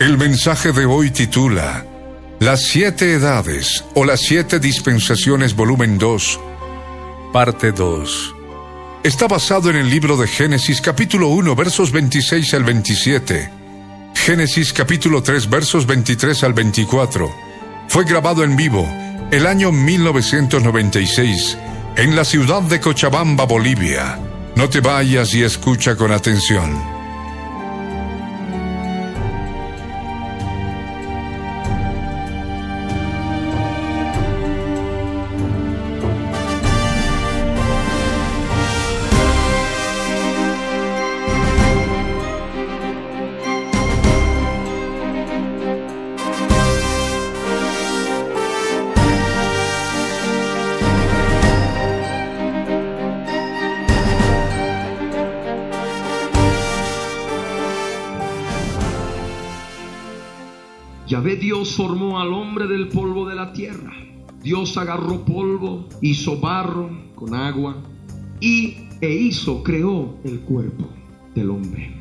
El mensaje de hoy titula Las siete edades o las siete dispensaciones volumen 2, parte 2. Está basado en el libro de Génesis capítulo 1 versos 26 al 27, Génesis capítulo 3 versos 23 al 24. Fue grabado en vivo el año 1996 en la ciudad de Cochabamba, Bolivia. No te vayas y escucha con atención. Al hombre del polvo de la tierra. Dios agarró polvo, hizo barro con agua y e hizo, creó el cuerpo del hombre.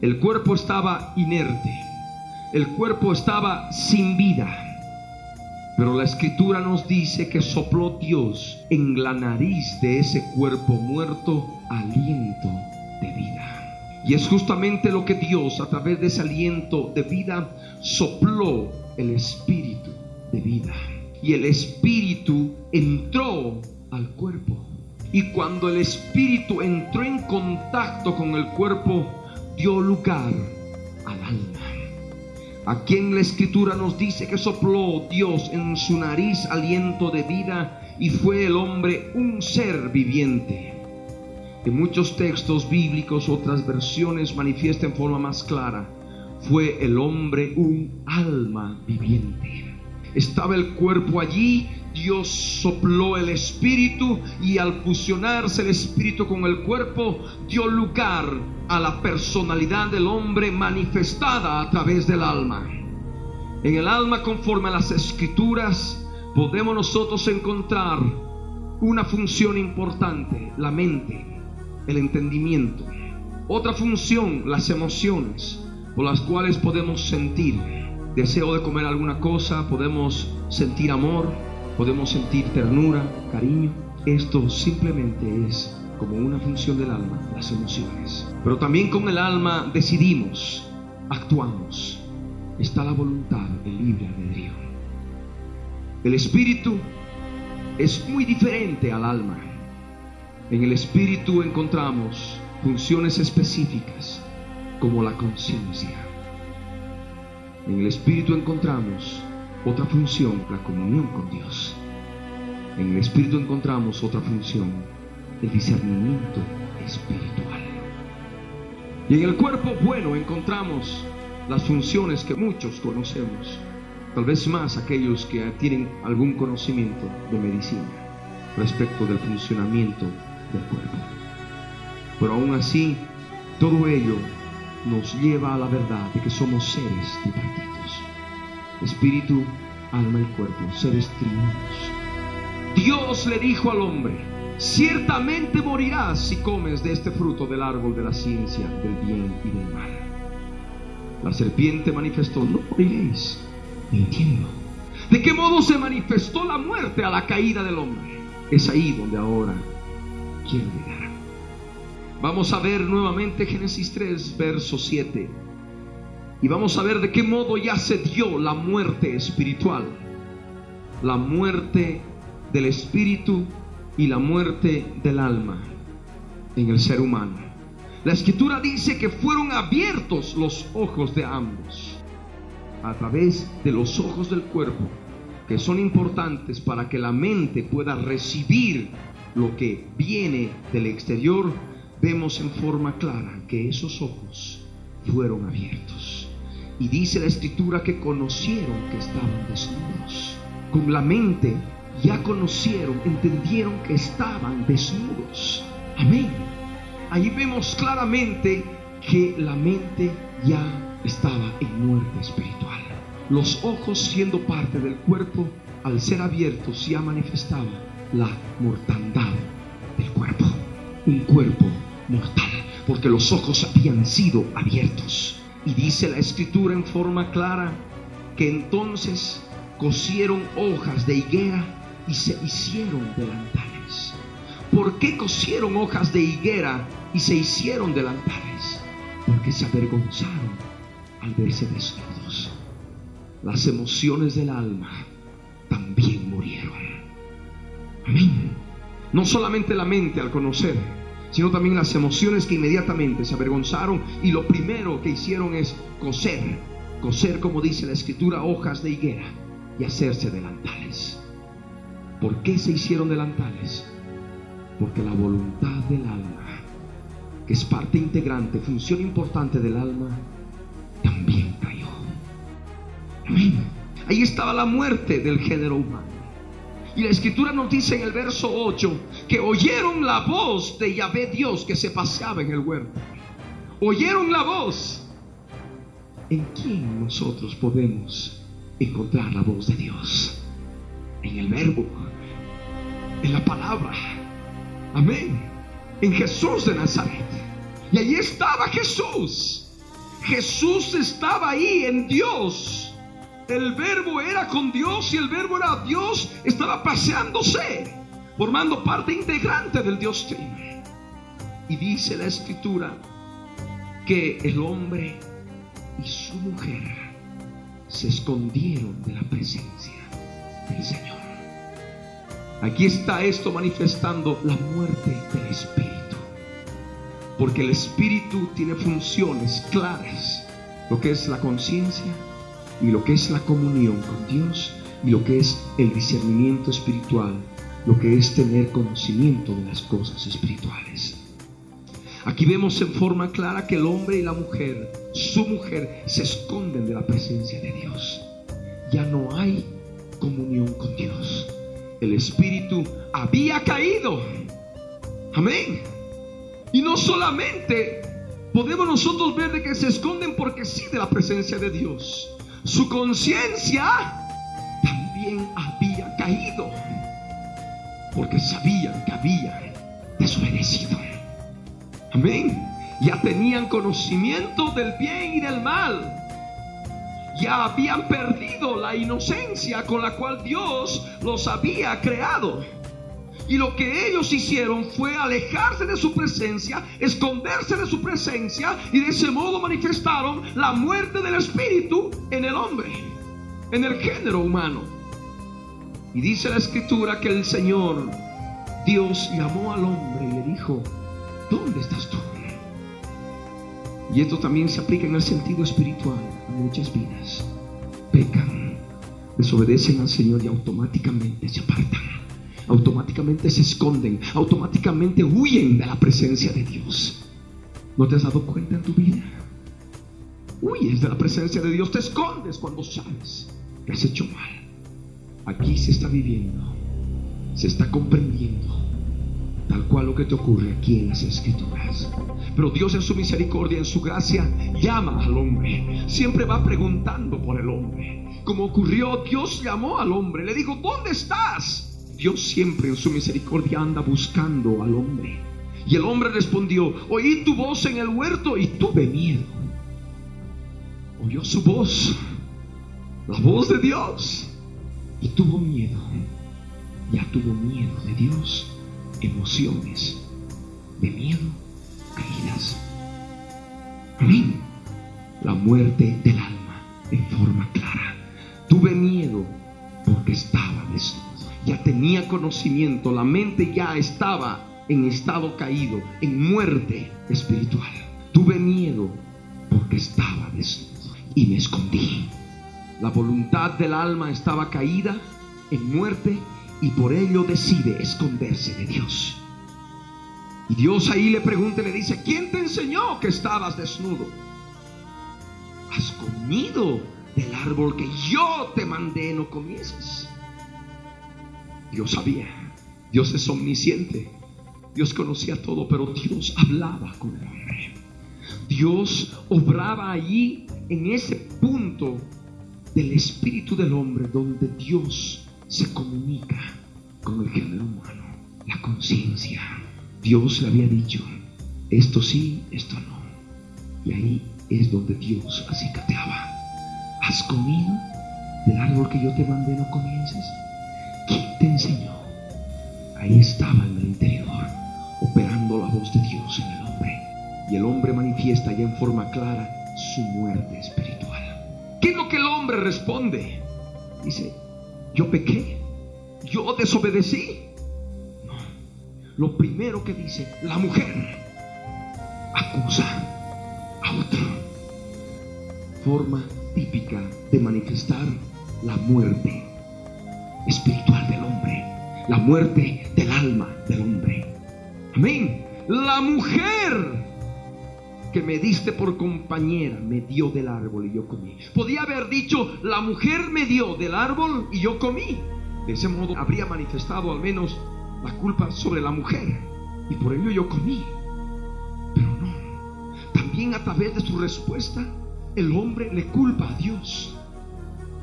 El cuerpo estaba inerte, el cuerpo estaba sin vida. Pero la escritura nos dice que sopló Dios en la nariz de ese cuerpo muerto aliento de vida. Y es justamente lo que Dios a través de ese aliento de vida sopló el espíritu de vida. Y el espíritu entró al cuerpo. Y cuando el espíritu entró en contacto con el cuerpo, dio lugar al alma. Aquí en la escritura nos dice que sopló Dios en su nariz aliento de vida y fue el hombre un ser viviente. En muchos textos bíblicos, otras versiones manifiesta en forma más clara, fue el hombre un alma viviente. Estaba el cuerpo allí, Dios sopló el espíritu y al fusionarse el espíritu con el cuerpo dio lugar a la personalidad del hombre manifestada a través del alma. En el alma conforme a las escrituras podemos nosotros encontrar una función importante, la mente el entendimiento. Otra función, las emociones, por las cuales podemos sentir deseo de comer alguna cosa, podemos sentir amor, podemos sentir ternura, cariño. Esto simplemente es como una función del alma, las emociones. Pero también con el alma decidimos, actuamos. Está la voluntad, el libre albedrío. El espíritu es muy diferente al alma. En el espíritu encontramos funciones específicas como la conciencia. En el espíritu encontramos otra función, la comunión con Dios. En el espíritu encontramos otra función, el discernimiento espiritual. Y en el cuerpo bueno encontramos las funciones que muchos conocemos, tal vez más aquellos que tienen algún conocimiento de medicina respecto del funcionamiento del cuerpo. Pero aún así, todo ello nos lleva a la verdad de que somos seres tripartitos. Espíritu, alma y cuerpo, seres triunos. Dios le dijo al hombre, ciertamente morirás si comes de este fruto del árbol de la ciencia del bien y del mal. La serpiente manifestó, no moriréis. Entiendo. ¿De qué modo se manifestó la muerte a la caída del hombre? Es ahí donde ahora quiero llegar. Vamos a ver nuevamente Génesis 3, verso 7. Y vamos a ver de qué modo ya se dio la muerte espiritual. La muerte del espíritu y la muerte del alma en el ser humano. La escritura dice que fueron abiertos los ojos de ambos. A través de los ojos del cuerpo que son importantes para que la mente pueda recibir lo que viene del exterior, vemos en forma clara que esos ojos fueron abiertos. Y dice la escritura que conocieron que estaban desnudos. Con la mente ya conocieron, entendieron que estaban desnudos. Amén. Ahí vemos claramente que la mente ya estaba en muerte espiritual. Los ojos siendo parte del cuerpo, al ser abiertos ya manifestaba la mortandad del cuerpo. Un cuerpo mortal, porque los ojos habían sido abiertos. Y dice la escritura en forma clara que entonces cosieron hojas de higuera y se hicieron delantales. ¿Por qué cosieron hojas de higuera y se hicieron delantales? Porque se avergonzaron al verse desnudos. Las emociones del alma también murieron. Amén. No solamente la mente al conocer, sino también las emociones que inmediatamente se avergonzaron y lo primero que hicieron es coser, coser como dice la escritura, hojas de higuera y hacerse delantales. ¿Por qué se hicieron delantales? Porque la voluntad del alma, que es parte integrante, función importante del alma, también cayó. Ahí estaba la muerte del género humano. Y la escritura nos dice en el verso 8 que oyeron la voz de Yahvé Dios que se paseaba en el huerto. Oyeron la voz. ¿En quién nosotros podemos encontrar la voz de Dios? En el verbo, en la palabra. Amén. En Jesús de Nazaret. Y allí estaba Jesús. Jesús estaba ahí en Dios. El verbo era con Dios y el verbo era Dios. Estaba paseándose, formando parte integrante del Dios Trino. Y dice la escritura que el hombre y su mujer se escondieron de la presencia del Señor. Aquí está esto manifestando la muerte del espíritu. Porque el espíritu tiene funciones claras. Lo que es la conciencia y lo que es la comunión con Dios y lo que es el discernimiento espiritual, lo que es tener conocimiento de las cosas espirituales. Aquí vemos en forma clara que el hombre y la mujer, su mujer, se esconden de la presencia de Dios. Ya no hay comunión con Dios. El Espíritu había caído. Amén. Y no solamente podemos nosotros ver de que se esconden porque sí de la presencia de Dios. Su conciencia también había caído porque sabían que había desobedecido. Amén. Ya tenían conocimiento del bien y del mal. Ya habían perdido la inocencia con la cual Dios los había creado. Y lo que ellos hicieron fue alejarse de su presencia, esconderse de su presencia y de ese modo manifestaron la muerte del espíritu en el hombre, en el género humano. Y dice la escritura que el Señor, Dios llamó al hombre y le dijo, ¿dónde estás tú? Y esto también se aplica en el sentido espiritual a muchas vidas. Pecan, desobedecen al Señor y automáticamente se apartan. Automáticamente se esconden, automáticamente huyen de la presencia de Dios. ¿No te has dado cuenta en tu vida? Huyes de la presencia de Dios, te escondes cuando sabes que has hecho mal. Aquí se está viviendo, se está comprendiendo tal cual lo que te ocurre aquí en las escrituras. Pero Dios en su misericordia, en su gracia, llama al hombre. Siempre va preguntando por el hombre. Como ocurrió, Dios llamó al hombre, le dijo, ¿dónde estás? Dios siempre en su misericordia anda buscando al hombre. Y el hombre respondió, oí tu voz en el huerto y tuve miedo. Oyó su voz, la voz de Dios, y tuvo miedo. Ya tuvo miedo de Dios emociones de miedo caídas. Amén. La muerte del alma en forma clara. Tuve miedo porque estaba desnudo. Ya tenía conocimiento, la mente ya estaba en estado caído, en muerte espiritual. Tuve miedo porque estaba desnudo y me escondí. La voluntad del alma estaba caída en muerte y por ello decide esconderse de Dios. Y Dios ahí le pregunta y le dice, ¿quién te enseñó que estabas desnudo? Has comido del árbol que yo te mandé, no comieses. Dios sabía, Dios es omnisciente, Dios conocía todo, pero Dios hablaba con el hombre. Dios obraba allí en ese punto del espíritu del hombre donde Dios se comunica con el género humano, la conciencia. Dios le había dicho, esto sí, esto no. Y ahí es donde Dios acicateaba. ¿Has comido del árbol que yo te mandé no comiences? ¿Quién te enseñó? Ahí estaba en el interior, operando la voz de Dios en el hombre. Y el hombre manifiesta ya en forma clara su muerte espiritual. ¿Qué es lo que el hombre responde? Dice, yo pequé, yo desobedecí. No, lo primero que dice, la mujer acusa a otro. Forma típica de manifestar la muerte espiritual del hombre, la muerte del alma del hombre. Amén. La mujer que me diste por compañera me dio del árbol y yo comí. Podía haber dicho, la mujer me dio del árbol y yo comí. De ese modo habría manifestado al menos la culpa sobre la mujer y por ello yo comí. Pero no. También a través de su respuesta, el hombre le culpa a Dios.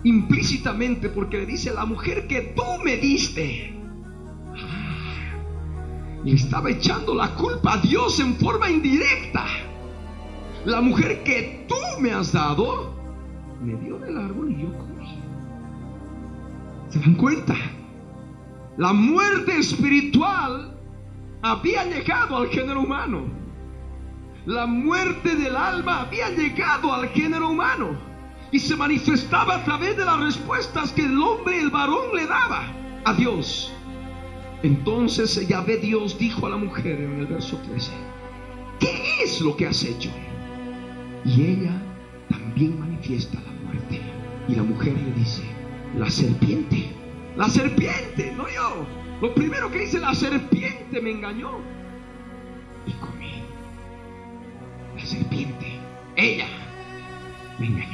Implícitamente porque le dice, la mujer que tú me diste. Ah, le estaba echando la culpa a Dios en forma indirecta. La mujer que tú me has dado, me dio del árbol y yo comí. ¿Se dan cuenta? La muerte espiritual había llegado al género humano. La muerte del alma había llegado al género humano y se manifestaba a través de las respuestas que el hombre, el varón, le daba a Dios. Entonces Yahvé Dios dijo a la mujer en el verso 13, ¿qué es lo que has hecho? Y ella también manifiesta la muerte. Y la mujer le dice, la serpiente, la serpiente, no yo. Lo primero que dice, la serpiente me engañó. Y comí. La serpiente, ella, me engañó.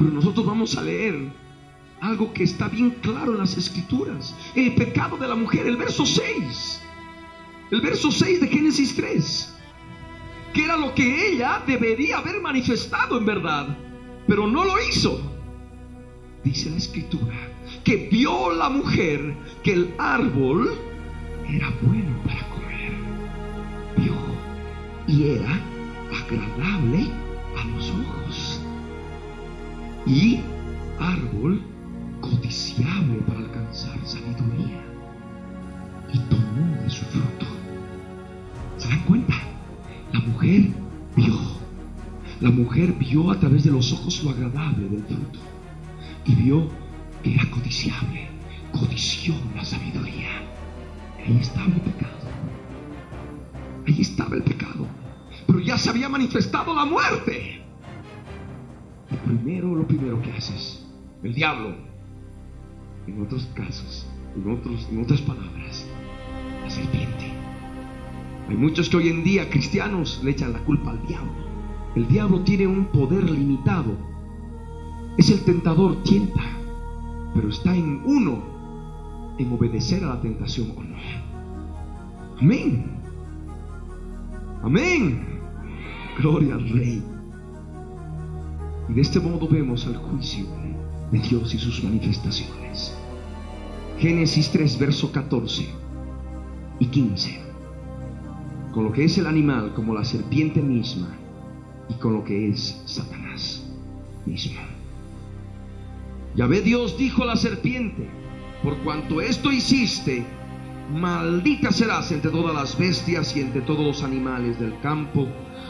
Pero nosotros vamos a leer algo que está bien claro en las escrituras. El pecado de la mujer, el verso 6. El verso 6 de Génesis 3 que era lo que ella debería haber manifestado en verdad, pero no lo hizo. Dice la escritura que vio la mujer que el árbol era bueno para comer. Vio y era agradable a los ojos. Y árbol codiciable para alcanzar sabiduría. Y tomó de su fruto. ¿Se dan cuenta? La mujer vio. La mujer vio a través de los ojos lo agradable del fruto. Y vio que era codiciable. Codició la sabiduría. Ahí estaba el pecado. Ahí estaba el pecado. Pero ya se había manifestado la muerte. Lo primero, lo primero que haces, el diablo, en otros casos, en, otros, en otras palabras, la serpiente hay muchos que hoy en día, cristianos, le echan la culpa al diablo. El diablo tiene un poder limitado. Es el tentador, tienta, pero está en uno en obedecer a la tentación o no. Amén. Amén. Gloria al Rey. Y de este modo vemos el juicio de Dios y sus manifestaciones. Génesis 3, verso 14 y 15 con lo que es el animal como la serpiente misma y con lo que es Satanás mismo. ve Dios dijo a la serpiente, por cuanto esto hiciste, maldita serás entre todas las bestias y entre todos los animales del campo,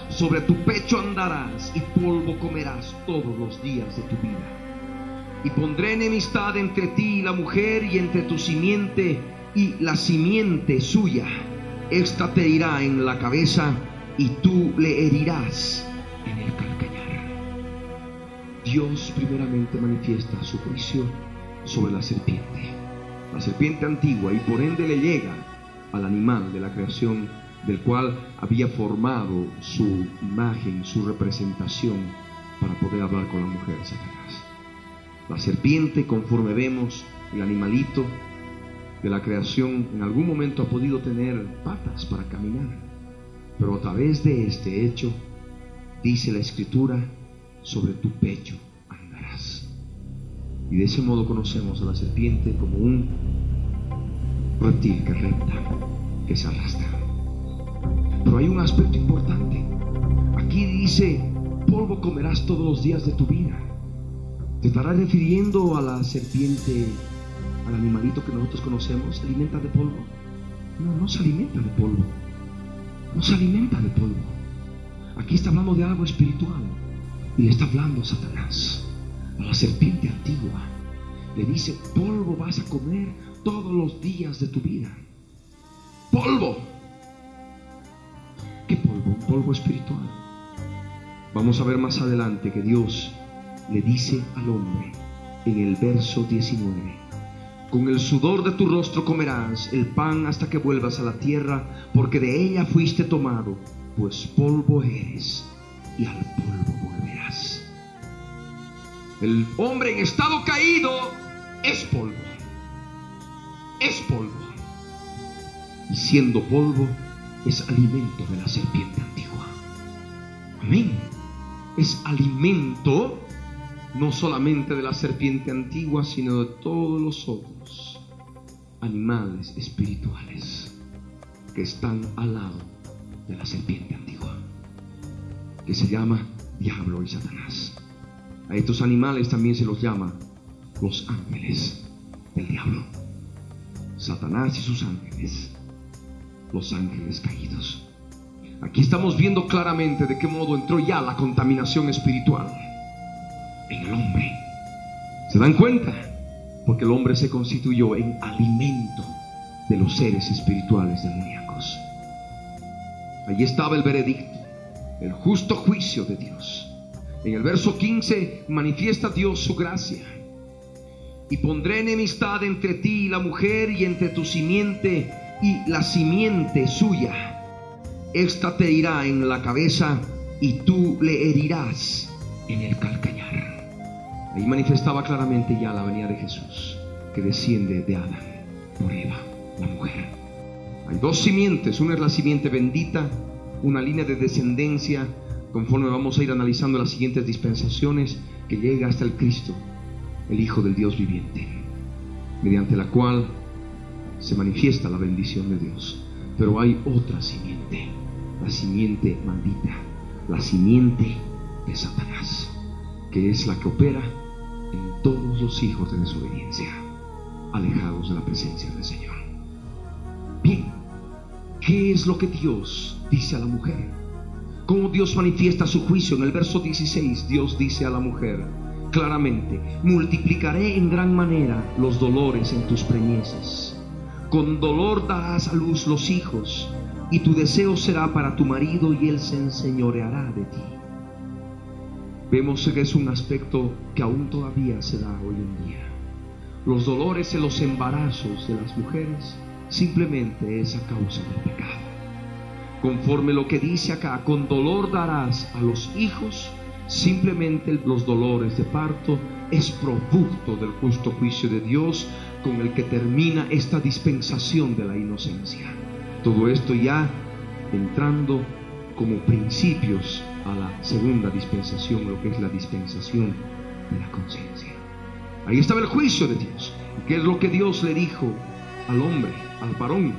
sobre tu pecho andarás y polvo comerás todos los días de tu vida. Y pondré enemistad entre ti y la mujer y entre tu simiente y la simiente suya esta te irá en la cabeza y tú le herirás en el calcañar. Dios primeramente manifiesta su juicio sobre la serpiente, la serpiente antigua, y por ende le llega al animal de la creación del cual había formado su imagen, su representación para poder hablar con la mujer, Satanás. La serpiente, conforme vemos, el animalito de la creación en algún momento ha podido tener patas para caminar, pero a través de este hecho, dice la escritura, sobre tu pecho andarás. Y de ese modo conocemos a la serpiente como un reptil que repta, que se arrastra. Pero hay un aspecto importante. Aquí dice, polvo comerás todos los días de tu vida. ¿Te estará refiriendo a la serpiente, al animalito que nosotros conocemos? ¿Se alimenta de polvo? No, no se alimenta de polvo. No se alimenta de polvo. Aquí está hablando de algo espiritual. Y le está hablando Satanás a la serpiente antigua. Le dice, polvo vas a comer todos los días de tu vida. Polvo. ¿Qué polvo? Un polvo espiritual. Vamos a ver más adelante que Dios le dice al hombre en el verso 19, con el sudor de tu rostro comerás el pan hasta que vuelvas a la tierra, porque de ella fuiste tomado, pues polvo eres y al polvo volverás. El hombre en estado caído es polvo, es polvo. Y siendo polvo, es alimento de la serpiente antigua. Amén. Es alimento no solamente de la serpiente antigua, sino de todos los otros animales espirituales que están al lado de la serpiente antigua, que se llama diablo y Satanás. A estos animales también se los llama los ángeles del diablo. Satanás y sus ángeles, los ángeles caídos. Aquí estamos viendo claramente de qué modo entró ya la contaminación espiritual en el hombre. ¿Se dan cuenta? Porque el hombre se constituyó en alimento de los seres espirituales demoníacos. Allí estaba el veredicto, el justo juicio de Dios. En el verso 15 manifiesta Dios su gracia. Y pondré enemistad entre ti y la mujer y entre tu simiente y la simiente suya. Esta te irá en la cabeza y tú le herirás en el calcañar. Ahí manifestaba claramente ya la venida de Jesús, que desciende de Adán por Eva, la mujer. Hay dos simientes, una es la simiente bendita, una línea de descendencia, conforme vamos a ir analizando las siguientes dispensaciones, que llega hasta el Cristo, el Hijo del Dios viviente, mediante la cual se manifiesta la bendición de Dios. Pero hay otra simiente, la simiente maldita, la simiente de Satanás, que es la que opera en todos los hijos de desobediencia, alejados de la presencia del Señor. Bien, ¿qué es lo que Dios dice a la mujer? ¿Cómo Dios manifiesta su juicio? En el verso 16 Dios dice a la mujer claramente, multiplicaré en gran manera los dolores en tus preñeces. Con dolor darás a luz los hijos y tu deseo será para tu marido y él se enseñoreará de ti. Vemos que es un aspecto que aún todavía se da hoy en día. Los dolores en los embarazos de las mujeres simplemente es a causa del pecado. Conforme lo que dice acá, con dolor darás a los hijos, simplemente los dolores de parto es producto del justo juicio de Dios con el que termina esta dispensación de la inocencia. Todo esto ya entrando como principios a la segunda dispensación, lo que es la dispensación de la conciencia. Ahí estaba el juicio de Dios. ¿Qué es lo que Dios le dijo al hombre, al varón?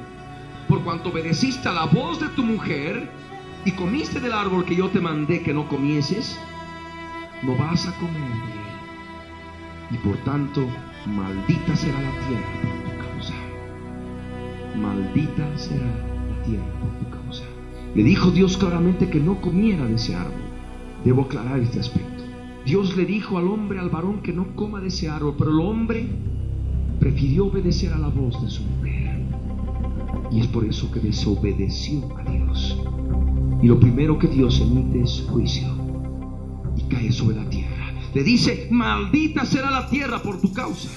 Por cuanto obedeciste a la voz de tu mujer y comiste del árbol que yo te mandé que no comieses, no vas a comer. Y por tanto, maldita será la tierra por tu causa. Maldita será la tierra por tu causa. Le dijo Dios claramente que no comiera de ese árbol. Debo aclarar este aspecto. Dios le dijo al hombre, al varón, que no coma de ese árbol, pero el hombre prefirió obedecer a la voz de su mujer. Y es por eso que desobedeció a Dios. Y lo primero que Dios emite es juicio. Y cae sobre la tierra. Le dice, maldita será la tierra por tu causa.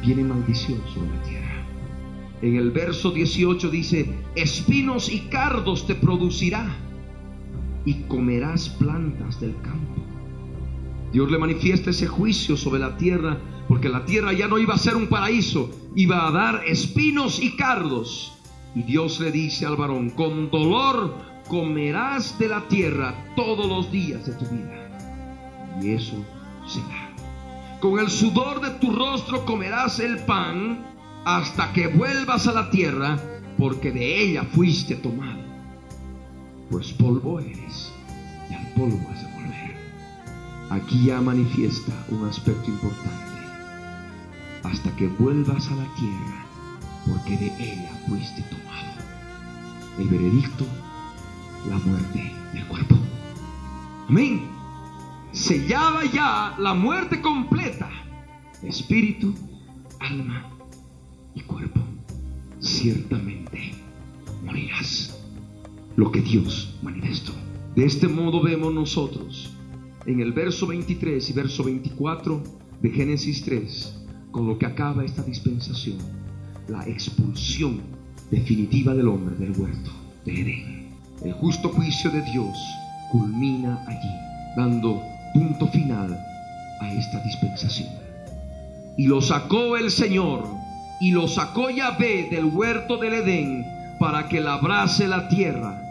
viene maldición sobre la tierra. En el verso 18 dice, espinos y cardos te producirá y comerás plantas del campo. Dios le manifiesta ese juicio sobre la tierra, porque la tierra ya no iba a ser un paraíso, iba a dar espinos y cardos. Y Dios le dice al varón, con dolor comerás de la tierra todos los días de tu vida. Y eso será. Con el sudor de tu rostro comerás el pan hasta que vuelvas a la tierra, porque de ella fuiste tomado. Pues polvo eres y al polvo vas a volver. Aquí ya manifiesta un aspecto importante. Hasta que vuelvas a la tierra, porque de ella fuiste tomado. El veredicto, la muerte del cuerpo. Amén sellaba ya la muerte completa, espíritu, alma y cuerpo. Ciertamente morirás. Lo que Dios manifestó. De este modo vemos nosotros en el verso 23 y verso 24 de Génesis 3, con lo que acaba esta dispensación, la expulsión definitiva del hombre del huerto de Edén. El justo juicio de Dios culmina allí, dando punto final a esta dispensación. Y lo sacó el Señor, y lo sacó Yahvé del huerto del Edén para que labrase la tierra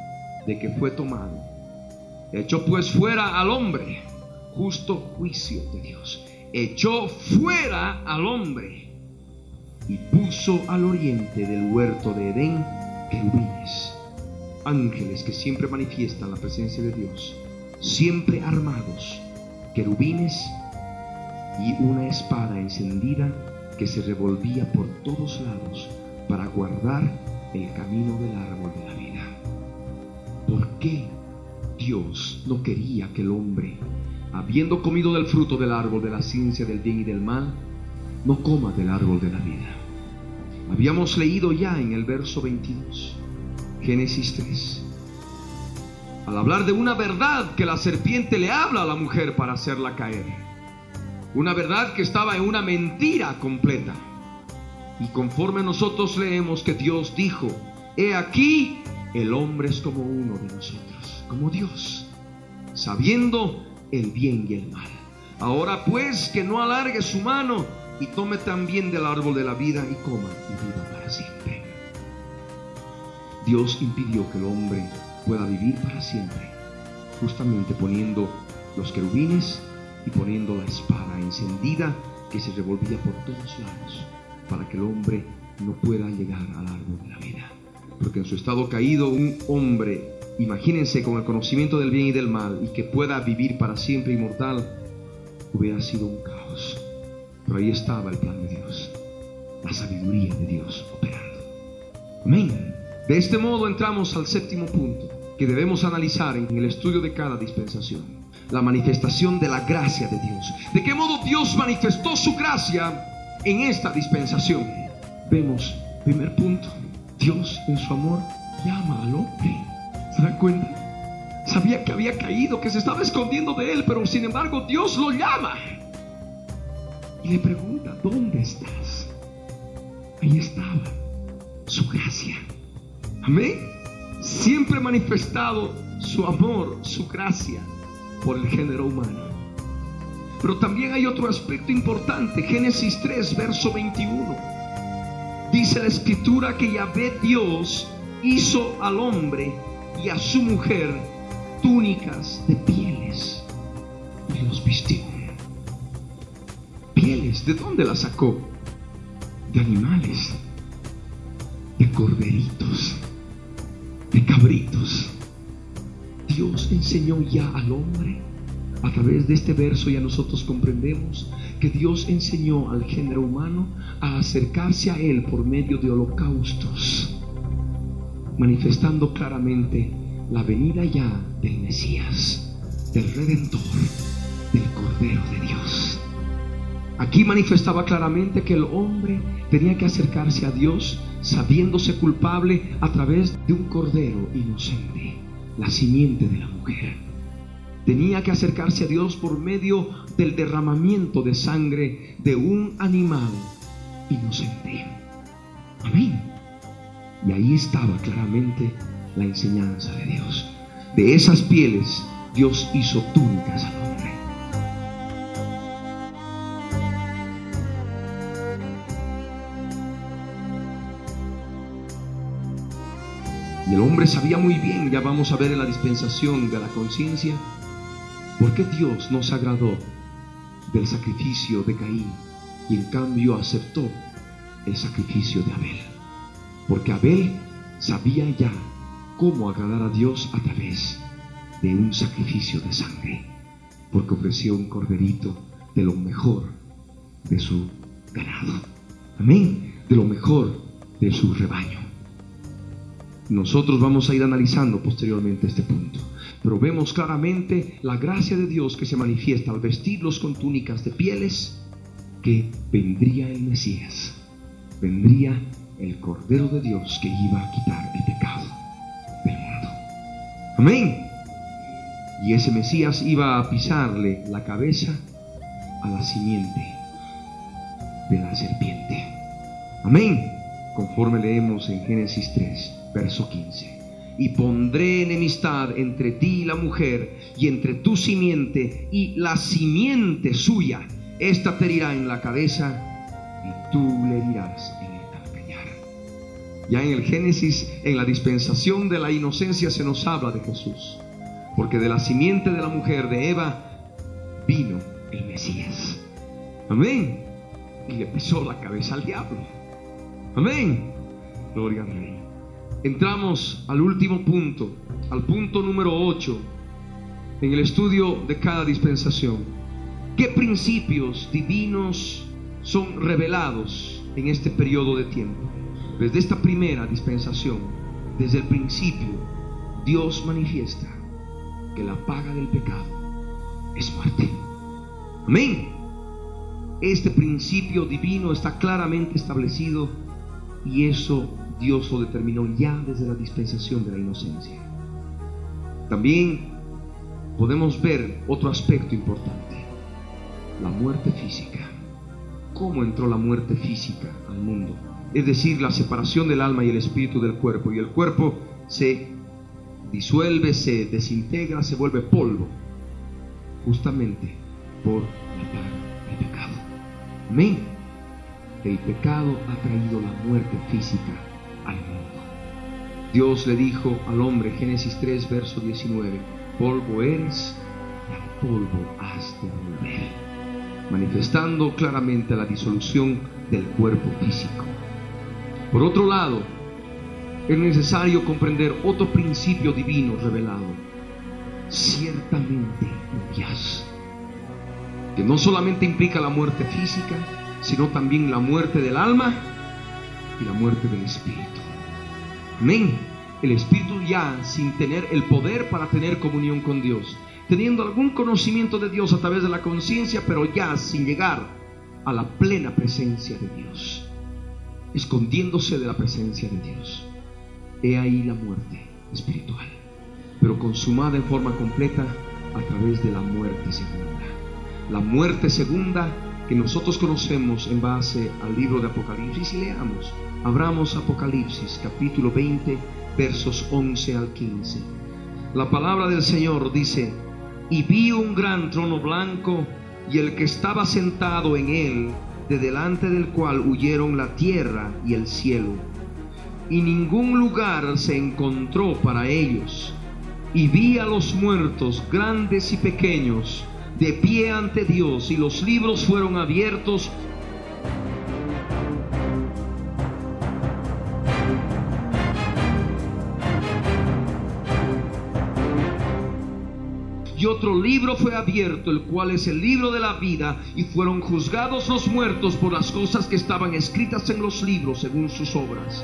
de que fue tomado. Echó pues fuera al hombre, justo juicio de Dios. Echó fuera al hombre y puso al oriente del huerto de Edén querubines, ángeles que siempre manifiestan la presencia de Dios, siempre armados querubines y una espada encendida que se revolvía por todos lados para guardar el camino del árbol de la vida. ¿Por qué Dios no quería que el hombre, habiendo comido del fruto del árbol de la ciencia del bien y del mal, no coma del árbol de la vida? Habíamos leído ya en el verso 22, Génesis 3 al hablar de una verdad que la serpiente le habla a la mujer para hacerla caer. Una verdad que estaba en una mentira completa. Y conforme nosotros leemos que Dios dijo, he aquí, el hombre es como uno de nosotros, como Dios, sabiendo el bien y el mal. Ahora pues que no alargue su mano y tome también del árbol de la vida y coma y viva para siempre. Dios impidió que el hombre pueda vivir para siempre, justamente poniendo los querubines y poniendo la espada encendida que se revolvía por todos lados, para que el hombre no pueda llegar al árbol de la vida. Porque en su estado caído, un hombre, imagínense con el conocimiento del bien y del mal, y que pueda vivir para siempre inmortal, hubiera sido un caos. Pero ahí estaba el plan de Dios, la sabiduría de Dios operando. Amén. De este modo entramos al séptimo punto que debemos analizar en el estudio de cada dispensación. La manifestación de la gracia de Dios. ¿De qué modo Dios manifestó su gracia en esta dispensación? Vemos, primer punto, Dios en su amor llama al hombre. ¿Se dan cuenta? Sabía que había caído, que se estaba escondiendo de él, pero sin embargo Dios lo llama. Y le pregunta, ¿dónde estás? Ahí estaba su gracia. Amén. Siempre manifestado su amor, su gracia por el género humano. Pero también hay otro aspecto importante. Génesis 3, verso 21. Dice la escritura que Yahvé Dios hizo al hombre y a su mujer túnicas de pieles y los vistió. Pieles, ¿de dónde las sacó? De animales, de corderitos de cabritos. Dios enseñó ya al hombre. A través de este verso ya nosotros comprendemos que Dios enseñó al género humano a acercarse a Él por medio de holocaustos, manifestando claramente la venida ya del Mesías, del Redentor, del Cordero de Dios. Aquí manifestaba claramente que el hombre tenía que acercarse a Dios sabiéndose culpable a través de un cordero inocente, la simiente de la mujer. Tenía que acercarse a Dios por medio del derramamiento de sangre de un animal inocente. Amén. Y ahí estaba claramente la enseñanza de Dios. De esas pieles Dios hizo túnicas hombre. Y el hombre sabía muy bien, ya vamos a ver en la dispensación de la conciencia, por qué Dios no se agradó del sacrificio de Caín y en cambio aceptó el sacrificio de Abel. Porque Abel sabía ya cómo agradar a Dios a través de un sacrificio de sangre, porque ofreció un corderito de lo mejor de su ganado. Amén, de lo mejor de su rebaño. Nosotros vamos a ir analizando posteriormente este punto, pero vemos claramente la gracia de Dios que se manifiesta al vestirlos con túnicas de pieles, que vendría el Mesías, vendría el Cordero de Dios que iba a quitar el pecado del mundo. Amén. Y ese Mesías iba a pisarle la cabeza a la simiente de la serpiente. Amén. Conforme leemos en Génesis 3, verso 15. Y pondré enemistad entre ti y la mujer, y entre tu simiente y la simiente suya. Esta te herirá en la cabeza, y tú le herirás en el calcañar. Ya en el Génesis, en la dispensación de la inocencia, se nos habla de Jesús porque de la simiente de la mujer de Eva vino el Mesías. Amén. Y le pisó la cabeza al diablo. Amén. Gloria al Rey. Entramos al último punto, al punto número 8, en el estudio de cada dispensación. ¿Qué principios divinos son revelados en este periodo de tiempo? Desde esta primera dispensación, desde el principio, Dios manifiesta que la paga del pecado es muerte. Amén. Este principio divino está claramente establecido y eso Dios lo determinó ya desde la dispensación de la inocencia. También podemos ver otro aspecto importante, la muerte física. ¿Cómo entró la muerte física al mundo? Es decir, la separación del alma y el espíritu del cuerpo. Y el cuerpo se disuelve, se desintegra, se vuelve polvo, justamente por la del pecado. Amén. El pecado ha traído la muerte física Dios le dijo al hombre, Génesis 3, verso 19, polvo eres y polvo has de volver, manifestando claramente la disolución del cuerpo físico. Por otro lado, es necesario comprender otro principio divino revelado. Ciertamente morirás. Que no solamente implica la muerte física, sino también la muerte del alma y la muerte del espíritu. Amén. El espíritu ya sin tener el poder para tener comunión con Dios, teniendo algún conocimiento de Dios a través de la conciencia, pero ya sin llegar a la plena presencia de Dios, escondiéndose de la presencia de Dios. He ahí la muerte espiritual, pero consumada en forma completa a través de la muerte segunda. La muerte segunda que nosotros conocemos en base al libro de Apocalipsis y leamos. Abramos Apocalipsis capítulo 20 versos 11 al 15. La palabra del Señor dice, y vi un gran trono blanco y el que estaba sentado en él, de delante del cual huyeron la tierra y el cielo y ningún lugar se encontró para ellos. Y vi a los muertos, grandes y pequeños, de pie ante Dios, y los libros fueron abiertos. Y otro libro fue abierto, el cual es el libro de la vida, y fueron juzgados los muertos por las cosas que estaban escritas en los libros según sus obras.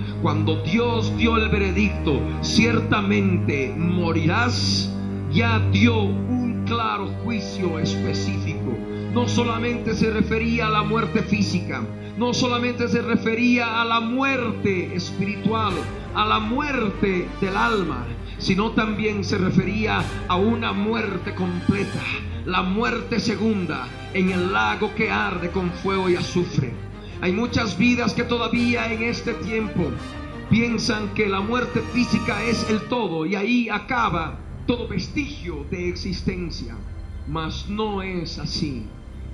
Cuando Dios dio el veredicto, ciertamente morirás, ya dio un claro juicio específico. No solamente se refería a la muerte física, no solamente se refería a la muerte espiritual, a la muerte del alma, sino también se refería a una muerte completa, la muerte segunda en el lago que arde con fuego y azufre. Hay muchas vidas que todavía en este tiempo piensan que la muerte física es el todo y ahí acaba todo vestigio de existencia. Mas no es así.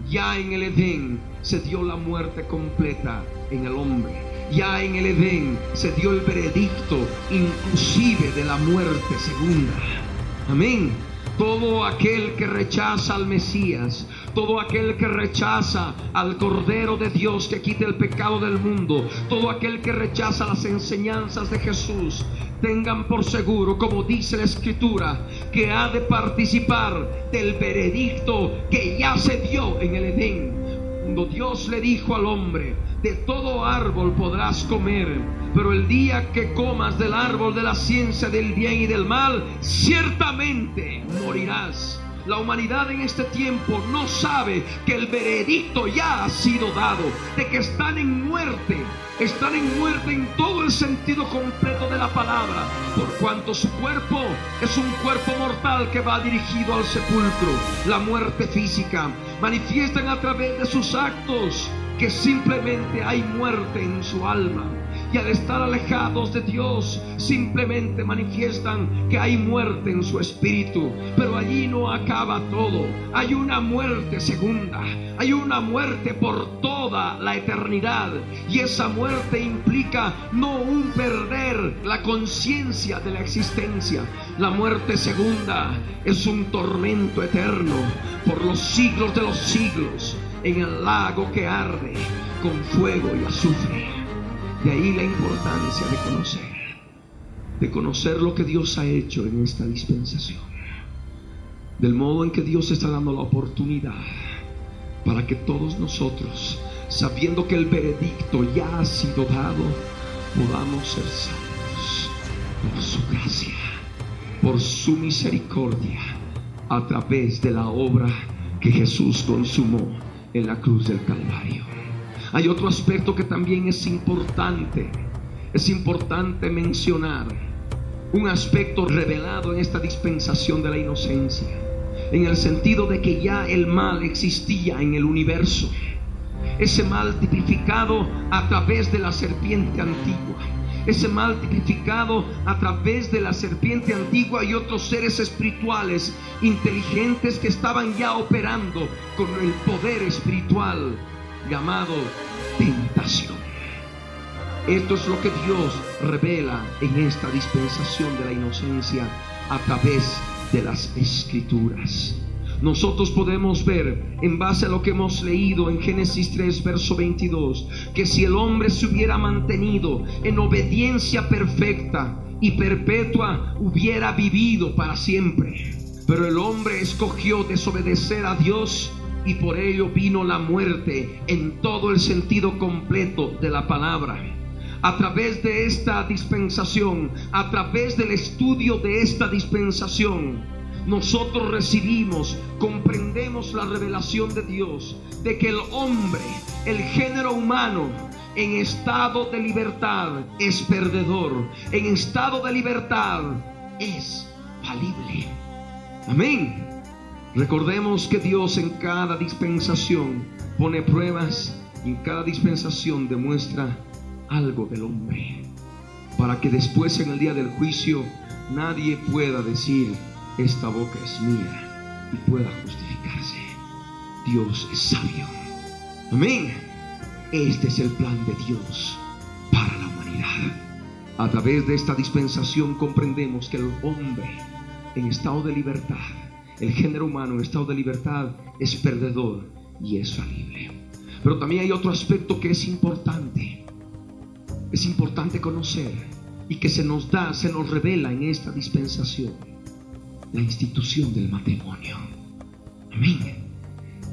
Ya en el Edén se dio la muerte completa en el hombre. Ya en el Edén se dio el veredicto inclusive de la muerte segunda. Amén. Todo aquel que rechaza al Mesías, todo aquel que rechaza al Cordero de Dios que quite el pecado del mundo, todo aquel que rechaza las enseñanzas de Jesús, tengan por seguro, como dice la Escritura, que ha de participar del veredicto que ya se dio en el Edén. Cuando Dios le dijo al hombre, de todo árbol podrás comer, pero el día que comas del árbol de la ciencia del bien y del mal, ciertamente morirás. La humanidad en este tiempo no sabe que el veredicto ya ha sido dado, de que están en muerte, están en muerte en todo el sentido completo de la palabra, por cuanto su cuerpo es un cuerpo mortal que va dirigido al sepulcro. La muerte física manifiestan a través de sus actos que simplemente hay muerte en su alma. Y al estar alejados de Dios, simplemente manifiestan que hay muerte en su espíritu. Pero allí no acaba todo. Hay una muerte segunda. Hay una muerte por toda la eternidad. Y esa muerte implica no un perder la conciencia de la existencia. La muerte segunda es un tormento eterno por los siglos de los siglos en el lago que arde con fuego y azufre. De ahí la importancia de conocer, de conocer lo que Dios ha hecho en esta dispensación, del modo en que Dios está dando la oportunidad para que todos nosotros, sabiendo que el veredicto ya ha sido dado, podamos ser salvos por su gracia, por su misericordia, a través de la obra que Jesús consumó en la cruz del Calvario. Hay otro aspecto que también es importante. Es importante mencionar un aspecto revelado en esta dispensación de la inocencia. En el sentido de que ya el mal existía en el universo. Ese mal tipificado a través de la serpiente antigua ese mal tipificado a través de la serpiente antigua y otros seres espirituales inteligentes que estaban ya operando con el poder espiritual llamado tentación. Esto es lo que Dios revela en esta dispensación de la inocencia a través de las escrituras nosotros podemos ver en base a lo que hemos leído en Génesis 3, verso 22, que si el hombre se hubiera mantenido en obediencia perfecta y perpetua, hubiera vivido para siempre. Pero el hombre escogió desobedecer a Dios y por ello vino la muerte en todo el sentido completo de la palabra a través de esta dispensación, a través del estudio de esta dispensación, nosotros recibimos, comprendemos la revelación de Dios de que el hombre, el género humano, en estado de libertad es perdedor, en estado de libertad es falible. Amén. Recordemos que Dios en cada dispensación pone pruebas y en cada dispensación demuestra algo del hombre. Para que después en el día del juicio nadie pueda decir, esta boca es mía y pueda justificarse. Dios es sabio. Amén. Este es el plan de Dios para la humanidad. A través de esta dispensación comprendemos que el hombre en estado de libertad, el género humano en estado de libertad es perdedor y es falible. Pero también hay otro aspecto que es importante. Es importante conocer y que se nos da, se nos revela en esta dispensación la institución del matrimonio. Amén.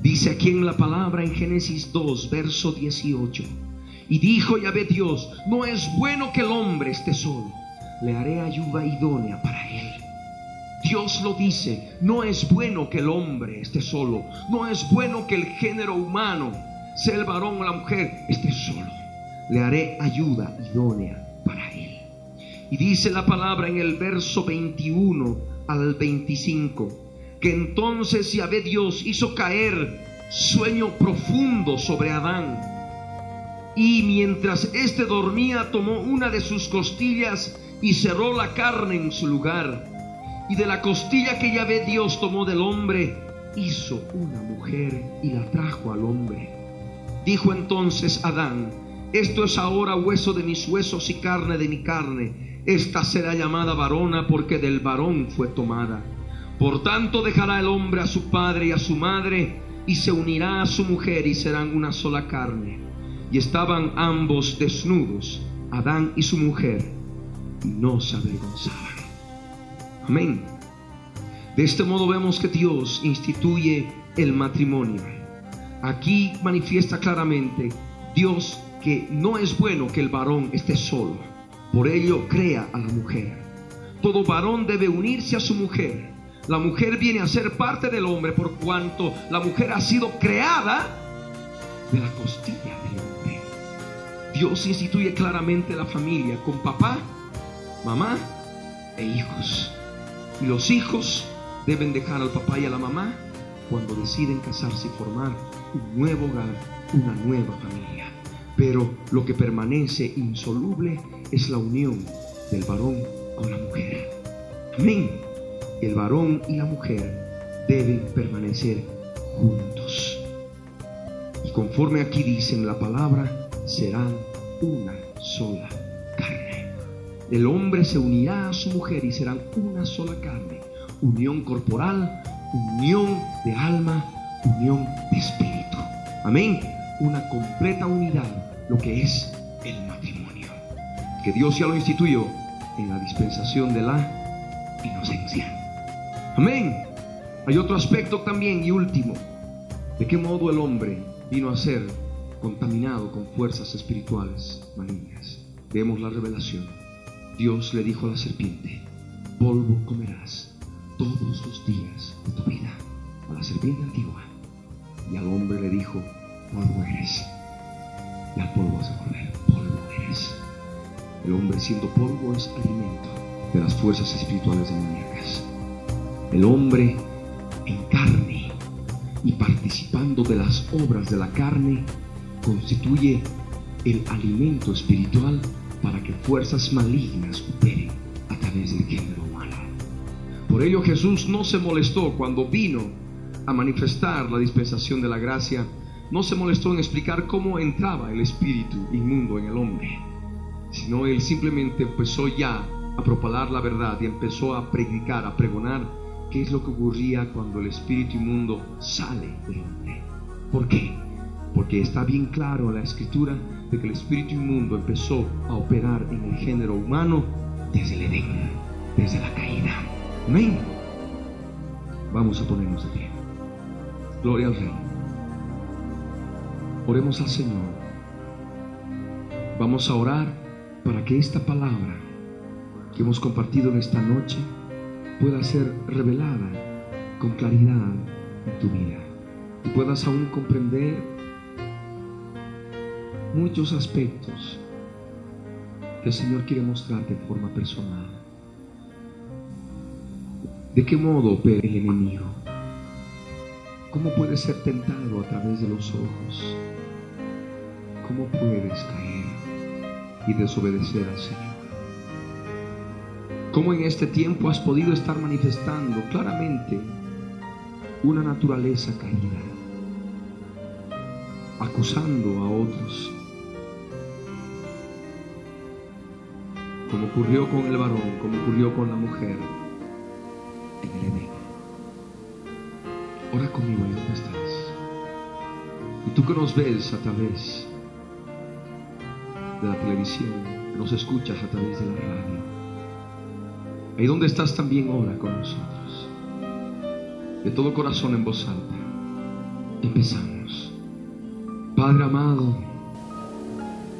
Dice aquí en la palabra en Génesis 2, verso 18. Y dijo Yahvé Dios, no es bueno que el hombre esté solo, le haré ayuda idónea para él. Dios lo dice, no es bueno que el hombre esté solo, no es bueno que el género humano, sea el varón o la mujer, esté solo. Le haré ayuda idónea para él. Y dice la palabra en el verso 21 al 25, que entonces Yahvé Dios hizo caer sueño profundo sobre Adán. Y mientras éste dormía, tomó una de sus costillas y cerró la carne en su lugar. Y de la costilla que Yahvé Dios tomó del hombre, hizo una mujer y la trajo al hombre. Dijo entonces Adán, esto es ahora hueso de mis huesos y carne de mi carne. Esta será llamada varona porque del varón fue tomada. Por tanto dejará el hombre a su padre y a su madre y se unirá a su mujer y serán una sola carne. Y estaban ambos desnudos, Adán y su mujer, y no se avergonzaban. Amén. De este modo vemos que Dios instituye el matrimonio. Aquí manifiesta claramente Dios que no es bueno que el varón esté solo. Por ello crea a la mujer. Todo varón debe unirse a su mujer la mujer viene a ser parte del hombre por cuanto la mujer ha sido creada de la costilla del hombre. Dios instituye claramente la familia con papá, mamá e hijos. Y los hijos deben dejar al papá y a la mamá cuando deciden casarse y formar un nuevo hogar, una nueva familia. Pero lo que permanece insoluble es la unión del varón con la mujer. Amén el varón y la mujer deben permanecer juntos. Y conforme aquí dicen la palabra, serán una sola. El hombre se unirá a su mujer y serán una sola carne. Unión corporal, unión de alma, unión de espíritu. Amén. Una completa unidad, lo que es el matrimonio. Que Dios ya lo instituyó en la dispensación de la inocencia. Amén. Hay otro aspecto también y último. ¿De qué modo el hombre vino a ser contaminado con fuerzas espirituales malignas? Vemos la revelación. Dios le dijo a la serpiente, polvo comerás todos los días de tu vida. A la serpiente antigua. Y al hombre le dijo, polvo eres. Y al polvo vas a polvo eres. El hombre siendo polvo es alimento de las fuerzas espirituales demoníacas el hombre en carne y participando de las obras de la carne constituye el alimento espiritual para que fuerzas malignas operen a través del género humano. Por ello Jesús no se molestó cuando vino a manifestar la dispensación de la gracia, no se molestó en explicar cómo entraba el espíritu inmundo en el hombre, sino él simplemente empezó ya a propalar la verdad y empezó a predicar, a pregonar qué es lo que ocurría cuando el espíritu inmundo sale del hombre. ¿Por qué? Porque está bien claro en la escritura de que el espíritu inmundo empezó a operar en el género humano desde el Edén, desde la caída. Amén. Vamos a ponernos de pie. Gloria al Rey. Oremos al Señor. Vamos a orar para que esta palabra que hemos compartido en esta noche pueda ser revelada con claridad en tu vida y puedas aún comprender muchos aspectos que el Señor quiere mostrarte de forma personal. ¿De qué modo opera el enemigo? ¿Cómo puedes ser tentado a través de los ojos? ¿Cómo puedes caer y desobedecer al Señor? cómo en este tiempo has podido estar manifestando claramente una naturaleza caída, acusando a otros, como ocurrió con el varón, como ocurrió con la mujer en el Edén. Ora conmigo, ¿y dónde estás? Y tú que nos ves a través de la televisión, nos escuchas a través de la radio, Ahí donde estás también ora con nosotros. De todo corazón en voz alta. Empezamos. Padre amado,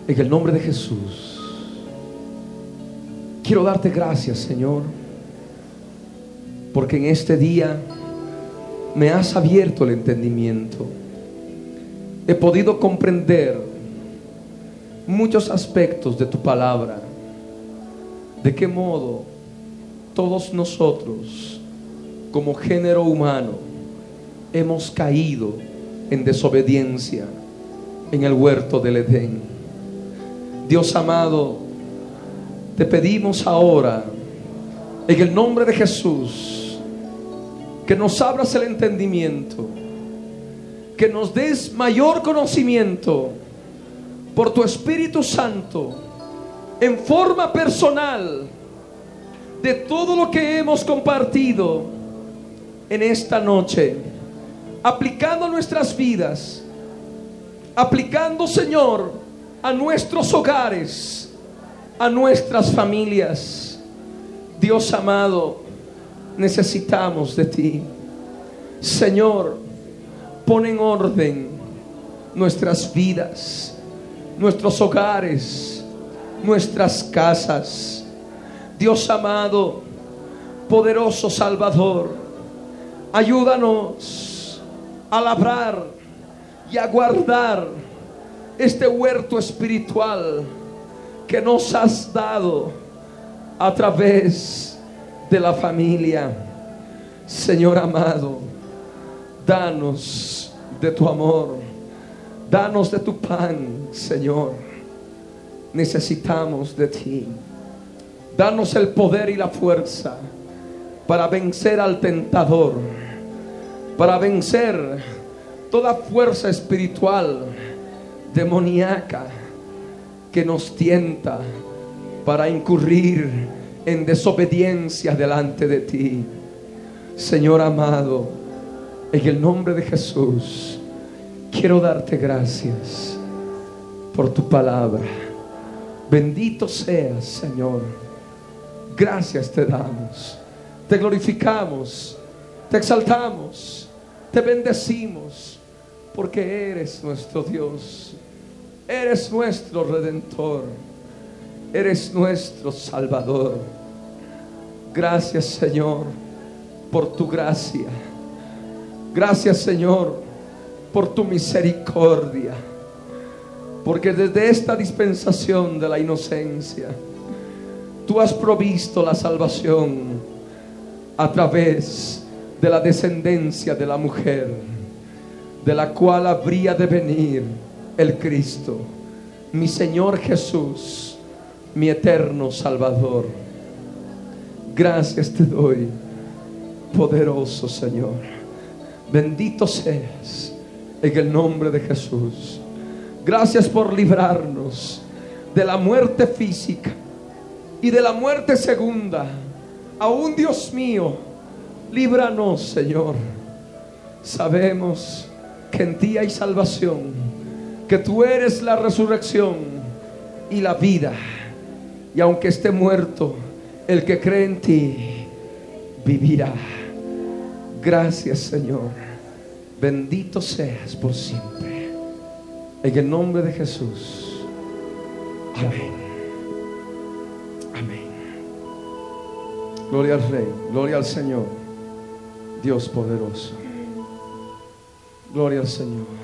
En el nombre de Jesús. Quiero darte gracias, Señor, porque en este día me has abierto el entendimiento. He podido comprender muchos aspectos de tu palabra. De qué modo todos nosotros, como género humano, hemos caído en desobediencia en el huerto del Edén. Dios amado, te pedimos ahora, en el nombre de Jesús, que nos abras el entendimiento, que nos des mayor conocimiento por tu Espíritu Santo en forma personal de todo lo que hemos compartido en esta noche, aplicando nuestras vidas, aplicando, Señor, a nuestros hogares, a nuestras familias. Dios amado, necesitamos de ti. Señor, pon en orden nuestras vidas, nuestros hogares, nuestras casas. Dios amado, poderoso Salvador, ayúdanos a labrar y a guardar este huerto espiritual que nos has dado a través de la familia. Señor amado, danos de tu amor, danos de tu pan, Señor. Necesitamos de ti. Danos el poder y la fuerza para vencer al tentador, para vencer toda fuerza espiritual demoníaca que nos tienta para incurrir en desobediencia delante de ti. Señor amado, en el nombre de Jesús, quiero darte gracias por tu palabra. Bendito seas, Señor. Gracias te damos. Te glorificamos. Te exaltamos. Te bendecimos. Porque eres nuestro Dios. Eres nuestro redentor. Eres nuestro Salvador. Gracias, Señor, por tu gracia. Gracias, Señor, por tu misericordia. Porque desde esta dispensación de la inocencia, tú has provisto la salvación a través de la descendencia de la mujer, de la cual habría de venir el Cristo, mi Señor Jesús, mi eterno Salvador. Gracias te doy, poderoso Señor. Bendito seas en el nombre de Jesús. Gracias por librarnos de la muerte física y de la muerte segunda. Aún Dios mío, líbranos, Señor. Sabemos que en ti hay salvación, que tú eres la resurrección y la vida. Y aunque esté muerto, el que cree en ti vivirá. Gracias, Señor. Bendito seas por siempre. En el nombre de Jesús. Amén. Amén. Gloria al Rey, gloria al Señor, Dios poderoso. Gloria al Señor.